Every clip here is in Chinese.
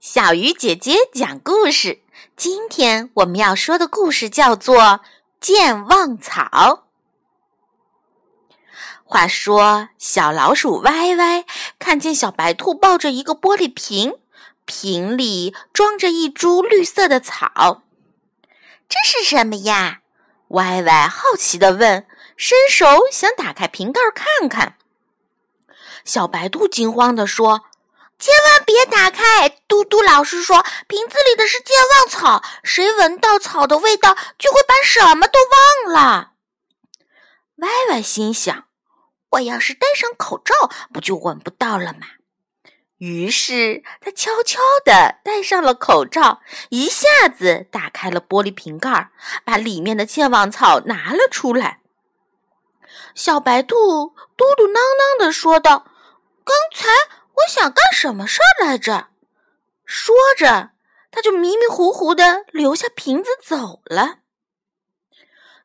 小鱼姐姐讲故事。今天我们要说的故事叫做《健忘草》。话说，小老鼠歪歪看见小白兔抱着一个玻璃瓶，瓶里装着一株绿色的草。这是什么呀？歪歪好奇地问，伸手想打开瓶盖看看。小白兔惊慌地说。千万别打开！嘟嘟老师说，瓶子里的是健忘草，谁闻到草的味道，就会把什么都忘了。歪歪心想：我要是戴上口罩，不就闻不到了吗？于是他悄悄地戴上了口罩，一下子打开了玻璃瓶盖，把里面的健忘草拿了出来。小白兔嘟嘟囔囔地说道：“刚才。”想干什么事儿来着？说着，他就迷迷糊糊的留下瓶子走了。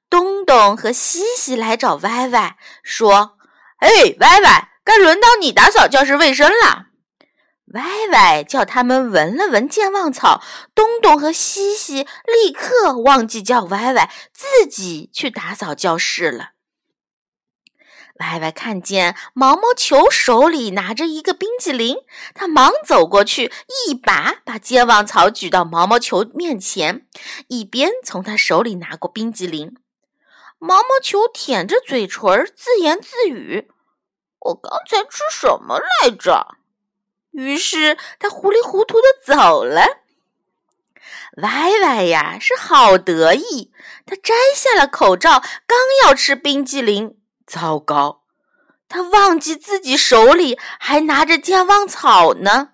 东东和西西来找歪歪，说：“哎，歪歪，该轮到你打扫教室卫生了。”歪歪叫他们闻了闻健忘草，东东和西西立刻忘记叫歪歪，自己去打扫教室了。歪歪看见毛毛球手里拿着一个冰激凌，他忙走过去，一把把健忘草举到毛毛球面前，一边从他手里拿过冰激凌。毛毛球舔着嘴唇，自言自语：“我刚才吃什么来着？”于是他糊里糊涂的走了。歪歪呀，是好得意，他摘下了口罩，刚要吃冰激凌。糟糕，他忘记自己手里还拿着健忘草呢。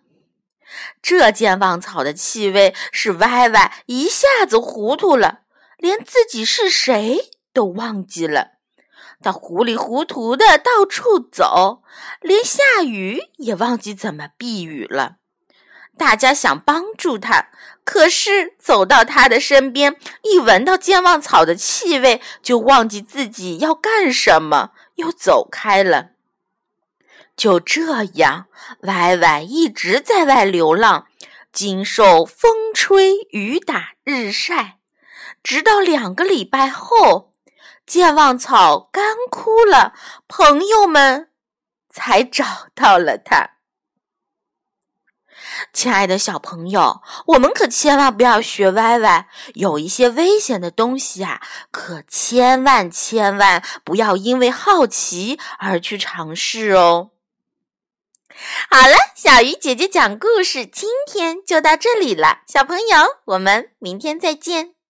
这健忘草的气味使歪歪一下子糊涂了，连自己是谁都忘记了。他糊里糊涂的到处走，连下雨也忘记怎么避雨了。大家想帮助他，可是走到他的身边，一闻到健忘草的气味，就忘记自己要干什么，又走开了。就这样，歪歪一直在外流浪，经受风吹雨打日晒，直到两个礼拜后，健忘草干枯了，朋友们才找到了他。亲爱的小朋友，我们可千万不要学歪歪，有一些危险的东西啊，可千万千万不要因为好奇而去尝试哦。好了，小鱼姐姐讲故事，今天就到这里了，小朋友，我们明天再见。